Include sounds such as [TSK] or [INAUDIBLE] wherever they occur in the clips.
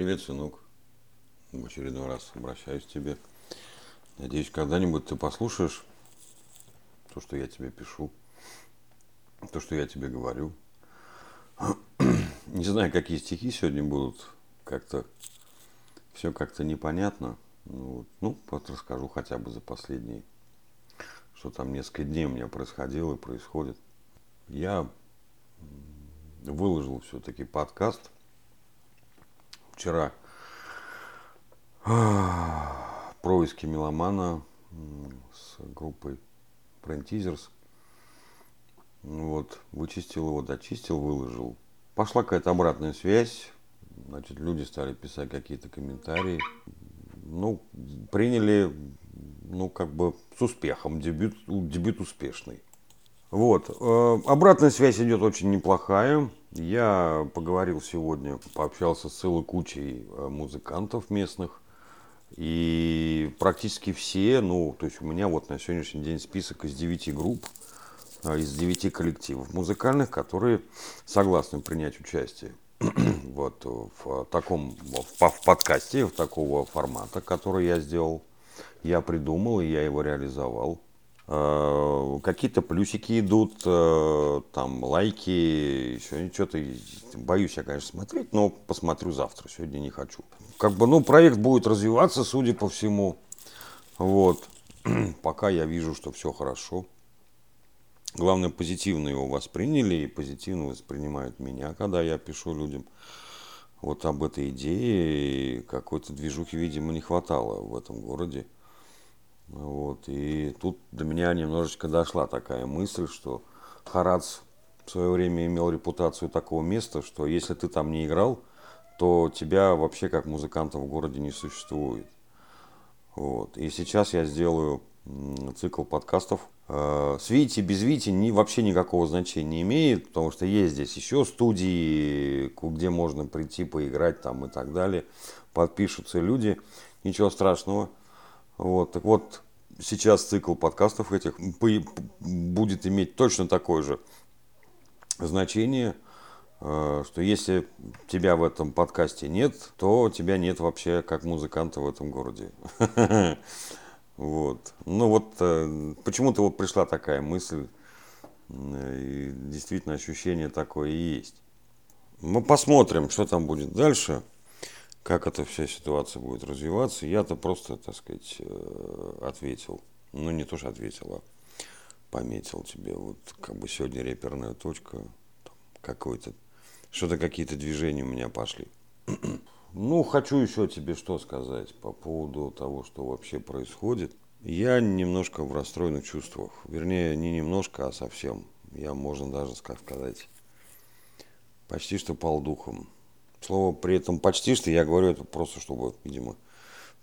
Привет, сынок. В очередной раз обращаюсь к тебе. Надеюсь, когда-нибудь ты послушаешь то, что я тебе пишу, то, что я тебе говорю. Не знаю, какие стихи сегодня будут. Как-то все как-то непонятно. Ну, вот, ну, вот расскажу хотя бы за последние, что там несколько дней у меня происходило и происходит. Я выложил все-таки подкаст вчера происки меломана с группой Brain. Вот, вычистил его, дочистил, выложил. Пошла какая-то обратная связь. Значит, люди стали писать какие-то комментарии. Ну, приняли, ну, как бы с успехом. Дебют, дебют успешный. Вот. Э, обратная связь идет очень неплохая. Я поговорил сегодня, пообщался с целой кучей э, музыкантов местных. И практически все, ну, то есть у меня вот на сегодняшний день список из 9 групп, э, из 9 коллективов музыкальных, которые согласны принять участие [CLEARS THROAT] вот в таком, в, в подкасте, в такого формата, который я сделал. Я придумал, и я его реализовал. Э, какие-то плюсики идут, э, там лайки, еще что-то. Боюсь я, конечно, смотреть, но посмотрю завтра, сегодня не хочу. Как бы, ну, проект будет развиваться, судя по всему. Вот. [CLEARS THROAT] Пока я вижу, что все хорошо. Главное, позитивно его восприняли и позитивно воспринимают меня, когда я пишу людям вот об этой идее. Какой-то движухи, видимо, не хватало в этом городе. Вот. И тут до меня немножечко дошла такая мысль, что Харац в свое время имел репутацию такого места, что если ты там не играл, то тебя вообще как музыканта в городе не существует. Вот. И сейчас я сделаю цикл подкастов. Э, с Вити, без Вити ни, вообще никакого значения не имеет, потому что есть здесь еще студии, где можно прийти поиграть там и так далее. Подпишутся люди, ничего страшного. Вот, так вот, сейчас цикл подкастов этих будет иметь точно такое же значение, э, что если тебя в этом подкасте нет, то тебя нет вообще как музыканта в этом городе. [LAUGHS] Вот. Ну вот э, почему-то вот пришла такая мысль, и действительно ощущение такое и есть. Мы посмотрим, что там будет дальше как эта вся ситуация будет развиваться, я-то просто, так сказать, э, ответил. Ну, не то, что ответил, а пометил тебе. Вот как бы сегодня реперная точка, какой-то, что-то какие-то движения у меня пошли. [CLEARS THROAT] Ну, хочу еще тебе что сказать по поводу того, что вообще происходит. Я немножко в расстроенных чувствах. Вернее, не немножко, а совсем. Я, можно даже сказать, почти что пал духом. Слово при этом почти что я говорю это просто, чтобы, видимо,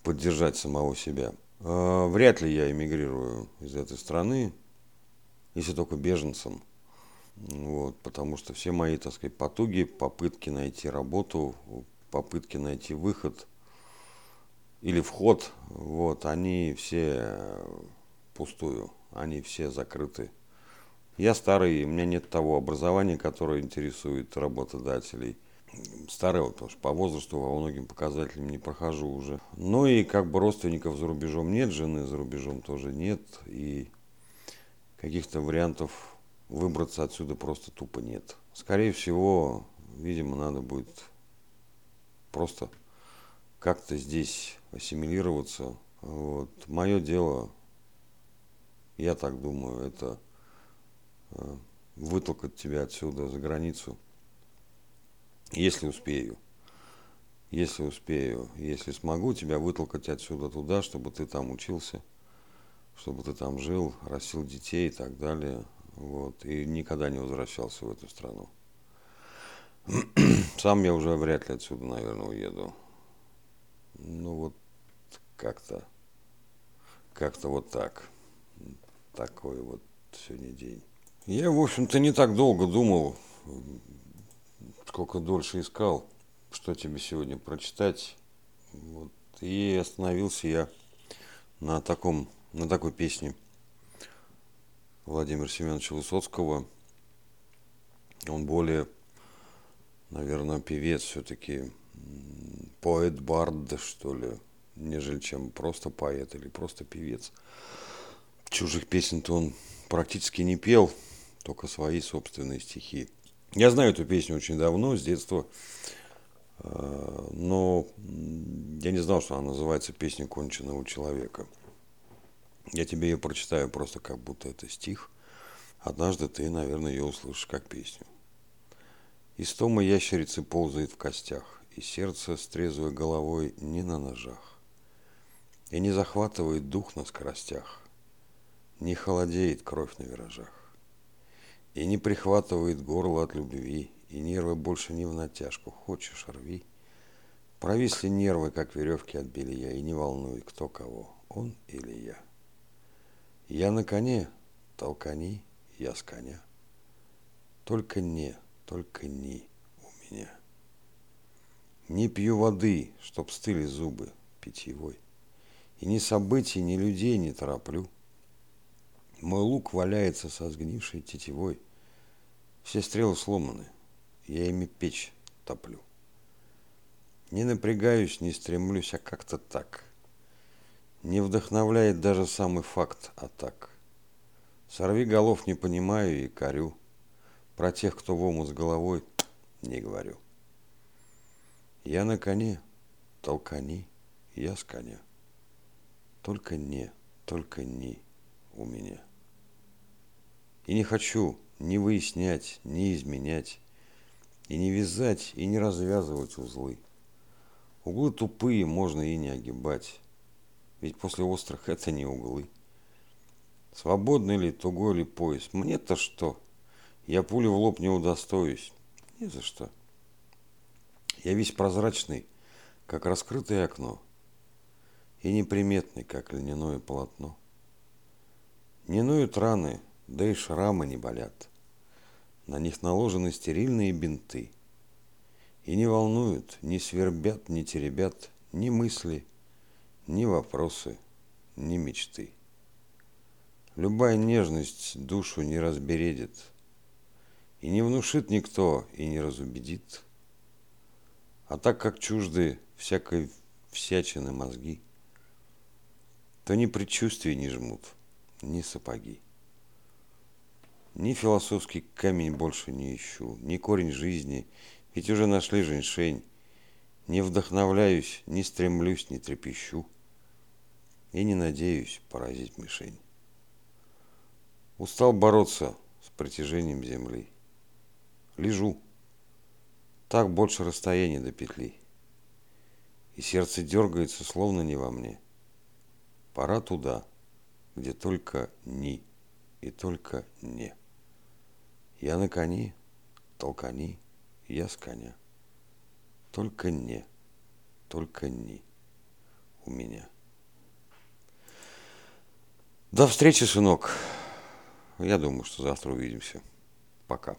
поддержать самого себя. А, вряд ли я эмигрирую из этой страны, если только беженцем. Вот, потому что все мои, так сказать, потуги, попытки найти работу, попытки найти выход или вход, вот, они все пустую, они все закрыты. Я старый, у меня нет того образования, которое интересует работодателей – старый, потому что по возрасту во многим показателям не прохожу уже. Ну и как бы родственников за рубежом нет, жены за рубежом тоже нет. И каких-то вариантов выбраться отсюда просто тупо нет. Скорее всего, видимо, надо будет просто как-то здесь ассимилироваться. Вот. Мое дело, я так думаю, это э, вытолкать тебя отсюда за границу – если успею. Если успею, если смогу тебя вытолкать отсюда туда, чтобы ты там учился, чтобы ты там жил, растил детей и так далее. Вот, и никогда не возвращался в эту страну. [CLEARS THROAT] Сам я уже вряд ли отсюда, наверное, уеду. Ну вот как-то, как-то вот так. Такой вот сегодня день. Я, в общем-то, не так долго думал, сколько дольше искал, что тебе сегодня прочитать. Вот. И остановился я на, таком, на такой песне Владимира Семеновича Высоцкого. Он более, наверное, певец все-таки. поэт-бард, что ли, нежели чем просто поэт или просто певец. Чужих песен-то он практически не пел, только свои собственные стихи. Я знаю эту песню очень давно, с детства, э, но я не знал, что она называется «Песня конченного человека». Я тебе ее прочитаю просто как будто это стих. Однажды ты, наверное, ее услышишь как песню. Истома ящерицы ползает в костях, и сердце с головой не на ножах. И не захватывает дух на скоростях, не холодеет кровь на виражах. И не прихватывает горло от любви, и нервы больше не в натяжку, хочешь рви. Провисли нервы, как веревки от белья, и не волнует, кто кого, он или я. Я на коне, толкани, я с коня. Только не, только не у меня. Не пью воды, чтоб стыли зубы питьевой. И ни событий, ни людей не тороплю. Мой лук валяется со сгнившей тетивой. Все стрелы сломаны, я ими печь топлю. Не напрягаюсь, не стремлюсь, а как-то так. Не вдохновляет даже самый факт атак. Сорви голов не понимаю и корю. Про тех, кто в омут с головой, [TSK] не говорю. Я на коне, толкани, я с коня. Только не, только не у меня. И не хочу ни выяснять, ни изменять, и не вязать, и не развязывать узлы. Углы тупые, можно и не огибать, ведь после острых [LAUGHS] это не углы. Свободный ли, тугой ли пояс? Мне-то что? Я пулю в лоб не удостоюсь. Ни за что. Я весь прозрачный, как раскрытое окно, и неприметный, как льняное полотно. Не ноют раны, да и шрамы не болят. На них наложены стерильные бинты. И не волнуют, не свербят, не теребят ни мысли, ни вопросы, ни мечты. Любая нежность душу не разбередит, И не внушит никто, и не разубедит. А так как чужды всякой всячины мозги, То ни предчувствия не жмут, ни сапоги. Ни философский камень больше не ищу, ни корень жизни, ведь уже нашли женьшень. Не вдохновляюсь, не стремлюсь, не трепещу и не надеюсь поразить мишень. Устал бороться с притяжением земли. Лежу. Так больше расстояния до петли. И сердце дергается, словно не во мне. Пора туда, где только ни и только не. Я на коне, толкани, я с коня. Только не, только ни у меня. До встречи, сынок. Я думаю, что завтра увидимся. Пока.